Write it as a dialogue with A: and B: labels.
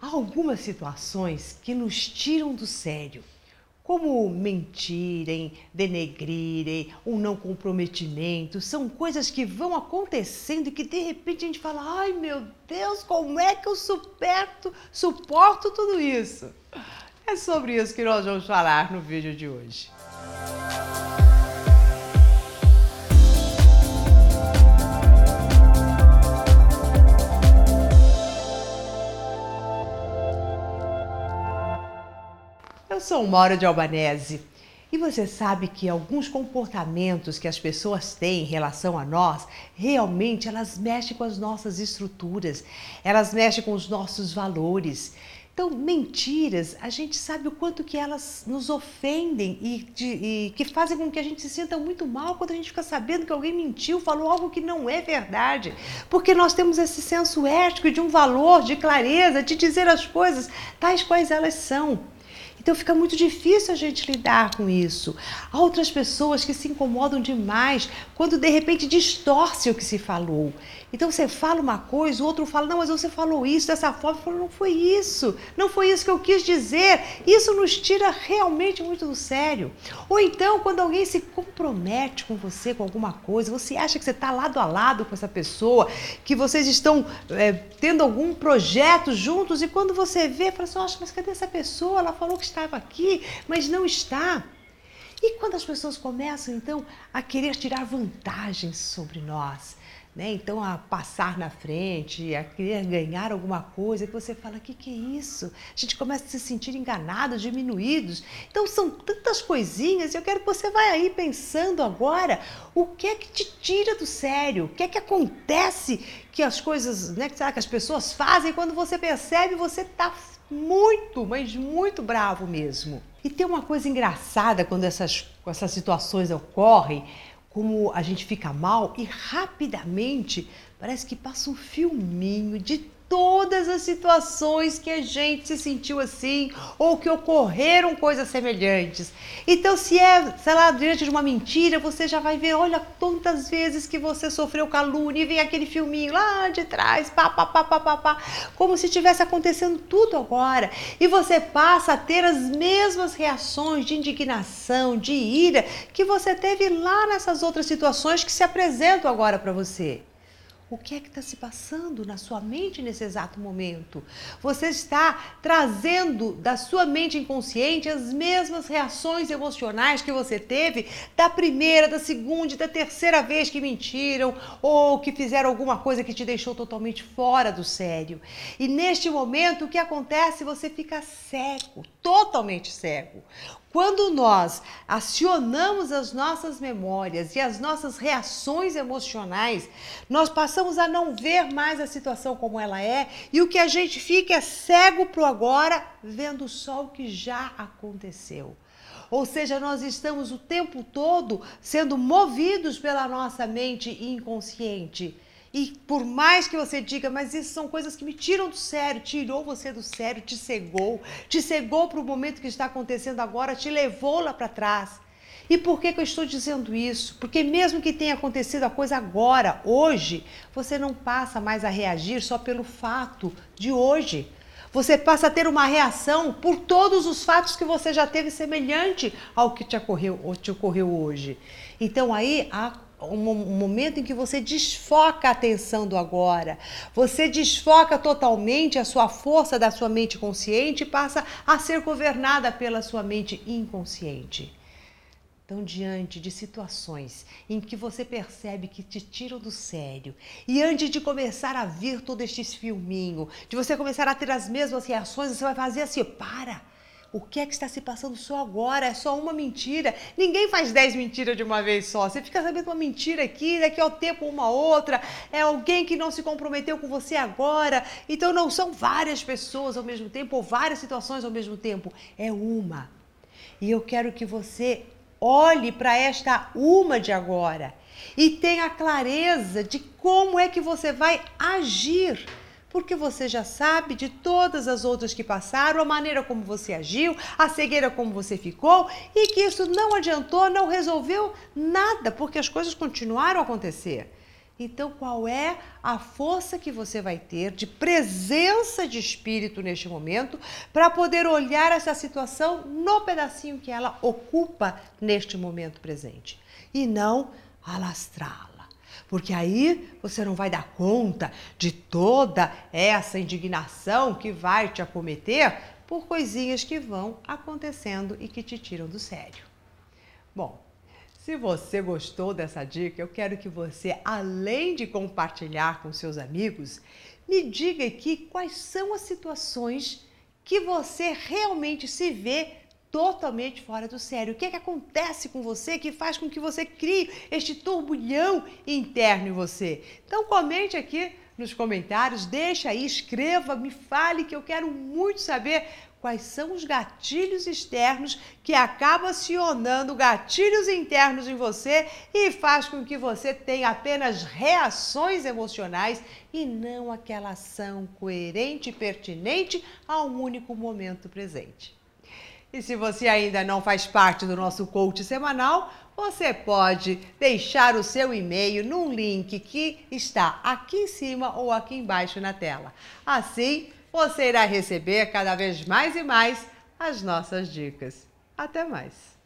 A: Há algumas situações que nos tiram do sério, como mentirem, denegrirem, um não comprometimento. São coisas que vão acontecendo e que de repente a gente fala: ai meu Deus, como é que eu suporto, suporto tudo isso? É sobre isso que nós vamos falar no vídeo de hoje. Sou Mauro de Albanese e você sabe que alguns comportamentos que as pessoas têm em relação a nós, realmente elas mexem com as nossas estruturas, elas mexem com os nossos valores. Então, mentiras, a gente sabe o quanto que elas nos ofendem e, de, e, que fazem com que a gente se sinta muito mal quando a gente fica sabendo que alguém mentiu, falou algo que não é verdade. Porque nós temos esse senso ético de um valor, de clareza, de dizer as coisas tais quais elas são. Então fica muito difícil a gente lidar com isso. Há outras pessoas que se incomodam demais quando de repente distorce o que se falou. Então você fala uma coisa, o outro fala, não, mas você falou isso dessa forma. Falo, não foi isso, não foi isso que eu quis dizer. Isso nos tira realmente muito do sério. Ou então, quando alguém se compromete com você com alguma coisa, você acha que você está lado a lado com essa pessoa, que vocês estão é, tendo algum projeto juntos, e quando você vê, fala assim, mas cadê essa pessoa? Ela falou que estava aqui, mas não está. E quando as pessoas começam então a querer tirar vantagens sobre nós, né? Então, a passar na frente, a querer ganhar alguma coisa, que você fala: o que, que é isso? A gente começa a se sentir enganado, diminuídos. Então, são tantas coisinhas, e eu quero que você vá aí pensando agora o que é que te tira do sério, o que é que acontece que as coisas, né, que as pessoas fazem quando você percebe você está muito, mas muito bravo mesmo. E tem uma coisa engraçada quando essas, essas situações ocorrem como a gente fica mal e rapidamente parece que passa um filminho de todas as situações que a gente se sentiu assim ou que ocorreram coisas semelhantes. Então, se é, sei lá, diante de uma mentira, você já vai ver, olha quantas vezes que você sofreu calúnia e vem aquele filminho lá de trás, pá, pá, pá, pá, pá, pá, como se tivesse acontecendo tudo agora. E você passa a ter as mesmas reações de indignação, de ira que você teve lá nessas outras situações que se apresentam agora para você. O que é que está se passando na sua mente nesse exato momento? Você está trazendo da sua mente inconsciente as mesmas reações emocionais que você teve da primeira, da segunda e da terceira vez que mentiram ou que fizeram alguma coisa que te deixou totalmente fora do sério. E neste momento, o que acontece? Você fica cego, totalmente cego. Quando nós acionamos as nossas memórias e as nossas reações emocionais, nós passamos a não ver mais a situação como ela é e o que a gente fica é cego para o agora, vendo só o que já aconteceu. Ou seja, nós estamos o tempo todo sendo movidos pela nossa mente inconsciente e por mais que você diga, mas isso são coisas que me tiram do sério, tirou você do sério, te cegou, te cegou para o momento que está acontecendo agora, te levou lá para trás. E por que, que eu estou dizendo isso? Porque mesmo que tenha acontecido a coisa agora, hoje, você não passa mais a reagir só pelo fato de hoje. Você passa a ter uma reação por todos os fatos que você já teve semelhante ao que te ocorreu, te ocorreu hoje. Então aí há um momento em que você desfoca a atenção do agora. Você desfoca totalmente a sua força da sua mente consciente e passa a ser governada pela sua mente inconsciente. Então, diante de situações em que você percebe que te tiram do sério, e antes de começar a ver todo este filminho, de você começar a ter as mesmas reações, você vai fazer assim: para o que é que está se passando só agora? É só uma mentira. Ninguém faz dez mentiras de uma vez só. Você fica sabendo uma mentira aqui, daqui ao tempo uma outra. É alguém que não se comprometeu com você agora. Então não são várias pessoas ao mesmo tempo ou várias situações ao mesmo tempo. É uma. E eu quero que você olhe para esta uma de agora e tenha clareza de como é que você vai agir porque você já sabe de todas as outras que passaram, a maneira como você agiu, a cegueira como você ficou e que isso não adiantou, não resolveu nada, porque as coisas continuaram a acontecer. Então, qual é a força que você vai ter de presença de espírito neste momento para poder olhar essa situação no pedacinho que ela ocupa neste momento presente e não alastrá-la? Porque aí você não vai dar conta de toda essa indignação que vai te acometer por coisinhas que vão acontecendo e que te tiram do sério. Bom, se você gostou dessa dica, eu quero que você, além de compartilhar com seus amigos, me diga aqui quais são as situações que você realmente se vê totalmente fora do sério. O que é que acontece com você que faz com que você crie este turbulhão interno em você? Então comente aqui nos comentários, deixa aí, escreva, me fale que eu quero muito saber quais são os gatilhos externos que acabam acionando gatilhos internos em você e faz com que você tenha apenas reações emocionais e não aquela ação coerente e pertinente a um único momento presente. E se você ainda não faz parte do nosso coach semanal, você pode deixar o seu e-mail num link que está aqui em cima ou aqui embaixo na tela. Assim, você irá receber cada vez mais e mais as nossas dicas. Até mais!